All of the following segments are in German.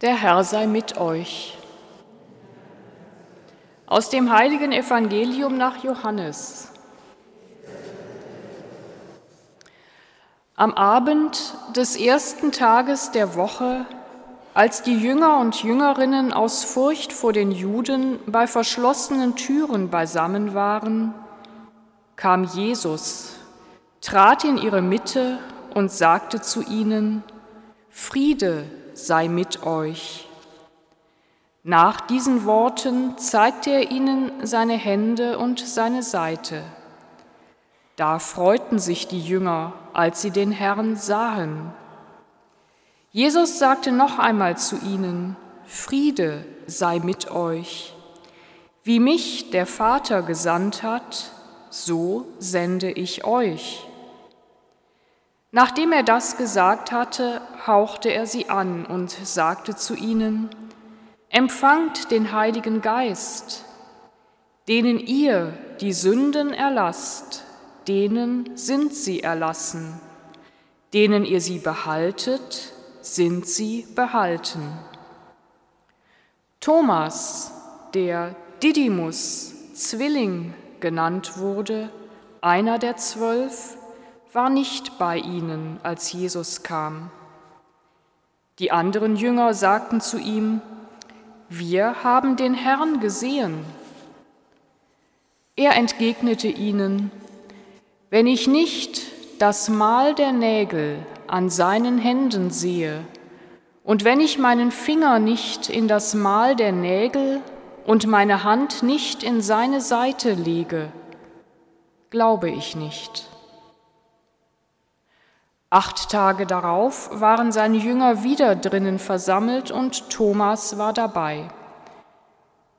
Der Herr sei mit euch. Aus dem heiligen Evangelium nach Johannes. Am Abend des ersten Tages der Woche, als die Jünger und Jüngerinnen aus Furcht vor den Juden bei verschlossenen Türen beisammen waren, kam Jesus, trat in ihre Mitte und sagte zu ihnen, Friede sei mit euch. Nach diesen Worten zeigte er ihnen seine Hände und seine Seite. Da freuten sich die Jünger, als sie den Herrn sahen. Jesus sagte noch einmal zu ihnen, Friede sei mit euch. Wie mich der Vater gesandt hat, so sende ich euch. Nachdem er das gesagt hatte, hauchte er sie an und sagte zu ihnen, Empfangt den Heiligen Geist, denen ihr die Sünden erlasst, denen sind sie erlassen, denen ihr sie behaltet, sind sie behalten. Thomas, der Didymus, Zwilling genannt wurde, einer der zwölf, war nicht bei ihnen, als Jesus kam. Die anderen Jünger sagten zu ihm, wir haben den Herrn gesehen. Er entgegnete ihnen, wenn ich nicht das Mal der Nägel an seinen Händen sehe, und wenn ich meinen Finger nicht in das Mal der Nägel und meine Hand nicht in seine Seite lege, glaube ich nicht. Acht Tage darauf waren seine Jünger wieder drinnen versammelt und Thomas war dabei.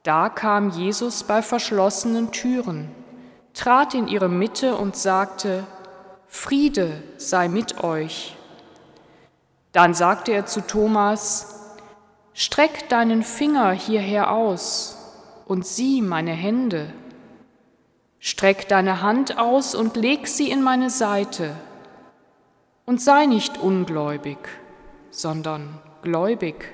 Da kam Jesus bei verschlossenen Türen, trat in ihre Mitte und sagte, Friede sei mit euch. Dann sagte er zu Thomas, Streck deinen Finger hierher aus und sieh meine Hände. Streck deine Hand aus und leg sie in meine Seite und sei nicht ungläubig, sondern gläubig.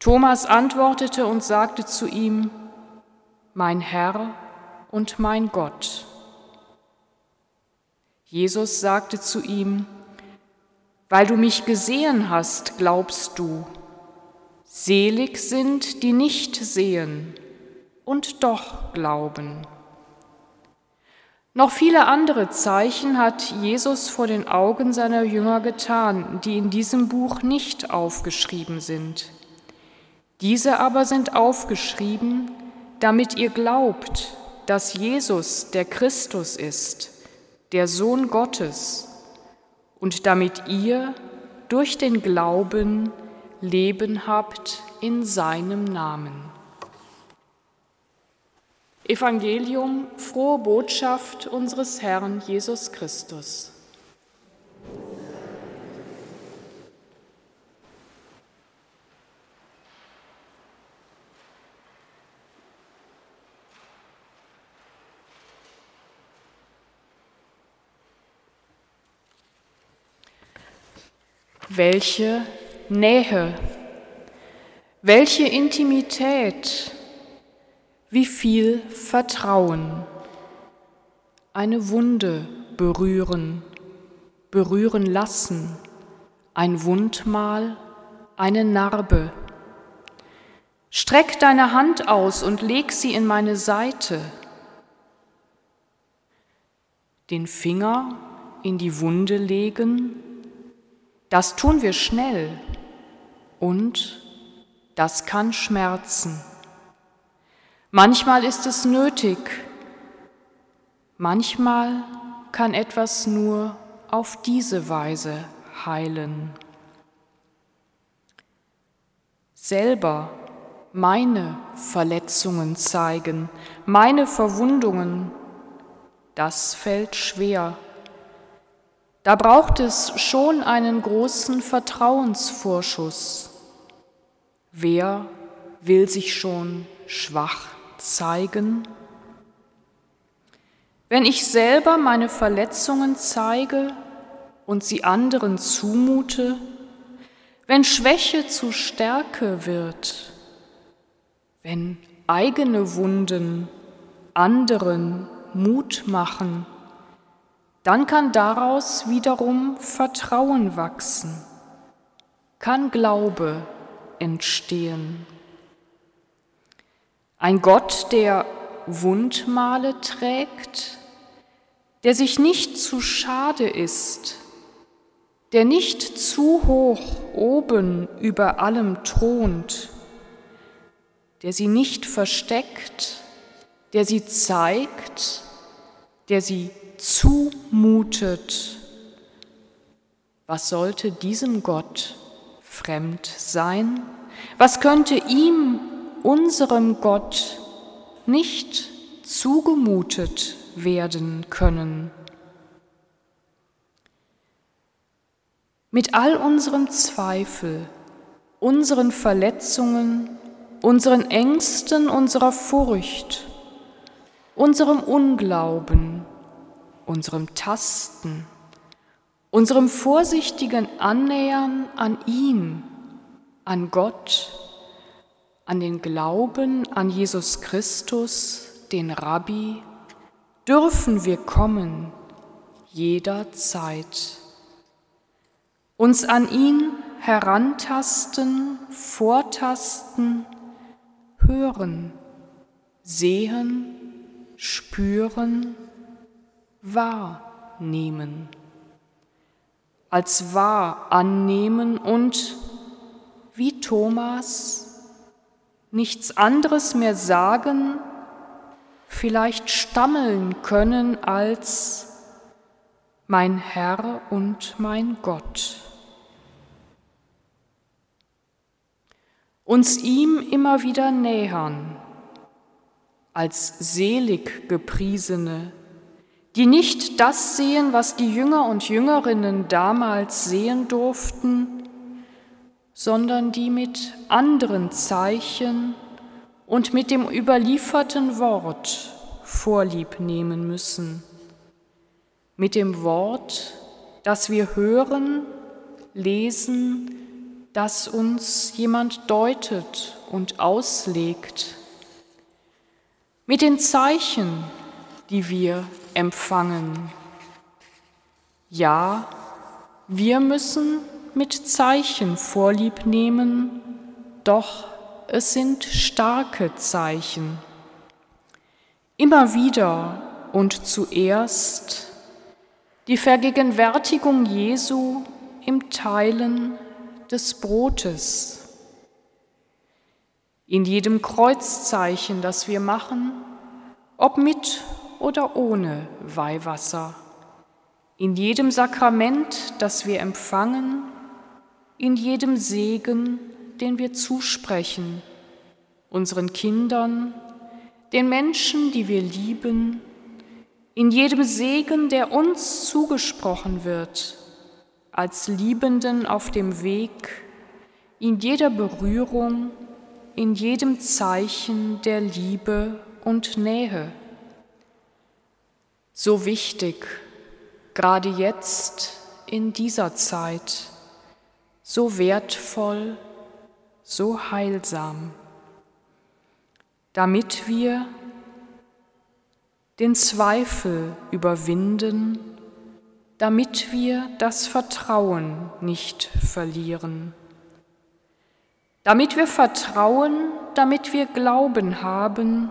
Thomas antwortete und sagte zu ihm, Mein Herr und mein Gott. Jesus sagte zu ihm, Weil du mich gesehen hast, glaubst du, selig sind, die nicht sehen und doch glauben. Noch viele andere Zeichen hat Jesus vor den Augen seiner Jünger getan, die in diesem Buch nicht aufgeschrieben sind. Diese aber sind aufgeschrieben, damit ihr glaubt, dass Jesus der Christus ist, der Sohn Gottes, und damit ihr durch den Glauben Leben habt in seinem Namen. Evangelium, frohe Botschaft unseres Herrn Jesus Christus. Welche Nähe, welche Intimität, wie viel Vertrauen. Eine Wunde berühren, berühren lassen, ein Wundmal, eine Narbe. Streck deine Hand aus und leg sie in meine Seite. Den Finger in die Wunde legen, das tun wir schnell und das kann schmerzen. Manchmal ist es nötig, manchmal kann etwas nur auf diese Weise heilen. Selber meine Verletzungen zeigen, meine Verwundungen, das fällt schwer. Da braucht es schon einen großen Vertrauensvorschuss. Wer will sich schon schwach zeigen? Wenn ich selber meine Verletzungen zeige und sie anderen zumute, wenn Schwäche zu Stärke wird, wenn eigene Wunden anderen Mut machen, dann kann daraus wiederum Vertrauen wachsen, kann Glaube entstehen. Ein Gott, der Wundmale trägt, der sich nicht zu schade ist, der nicht zu hoch oben über allem thront, der sie nicht versteckt, der sie zeigt, der sie zumutet. Was sollte diesem Gott fremd sein? Was könnte ihm, unserem Gott, nicht zugemutet werden können? Mit all unserem Zweifel, unseren Verletzungen, unseren Ängsten, unserer Furcht, unserem Unglauben, unserem Tasten, unserem vorsichtigen Annähern an ihn, an Gott, an den Glauben an Jesus Christus, den Rabbi, dürfen wir kommen jederzeit. Uns an ihn herantasten, vortasten, hören, sehen, spüren, wahrnehmen. Als wahr annehmen und, wie Thomas, nichts anderes mehr sagen, vielleicht stammeln können als mein Herr und mein Gott. Uns ihm immer wieder nähern als selig gepriesene, die nicht das sehen, was die Jünger und Jüngerinnen damals sehen durften, sondern die mit anderen Zeichen und mit dem überlieferten Wort Vorlieb nehmen müssen. Mit dem Wort, das wir hören, lesen, das uns jemand deutet und auslegt mit den Zeichen, die wir empfangen. Ja, wir müssen mit Zeichen Vorlieb nehmen, doch es sind starke Zeichen. Immer wieder und zuerst die Vergegenwärtigung Jesu im Teilen des Brotes in jedem Kreuzzeichen, das wir machen, ob mit oder ohne Weihwasser, in jedem Sakrament, das wir empfangen, in jedem Segen, den wir zusprechen, unseren Kindern, den Menschen, die wir lieben, in jedem Segen, der uns zugesprochen wird, als Liebenden auf dem Weg, in jeder Berührung, in jedem Zeichen der Liebe und Nähe. So wichtig, gerade jetzt in dieser Zeit, so wertvoll, so heilsam, damit wir den Zweifel überwinden, damit wir das Vertrauen nicht verlieren damit wir vertrauen, damit wir Glauben haben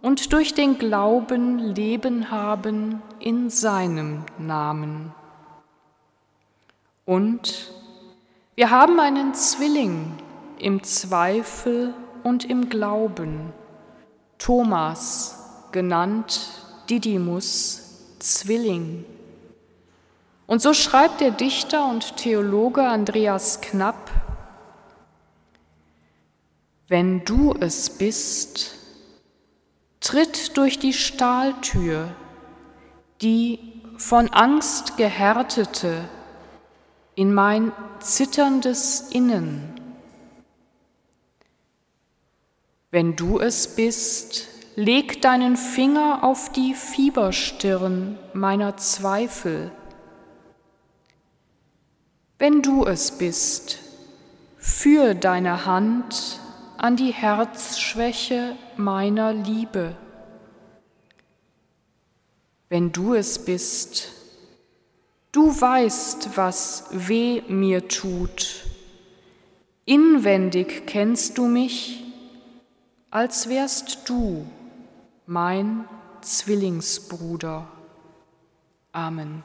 und durch den Glauben Leben haben in seinem Namen. Und wir haben einen Zwilling im Zweifel und im Glauben, Thomas, genannt Didymus, Zwilling. Und so schreibt der Dichter und Theologe Andreas Knapp wenn du es bist, tritt durch die Stahltür, die von Angst gehärtete, in mein zitterndes Innen. Wenn du es bist, leg deinen Finger auf die Fieberstirn meiner Zweifel. Wenn du es bist, Führ deine Hand an die Herzschwäche meiner Liebe. Wenn du es bist, du weißt, was weh mir tut. Inwendig kennst du mich, als wärst du mein Zwillingsbruder. Amen.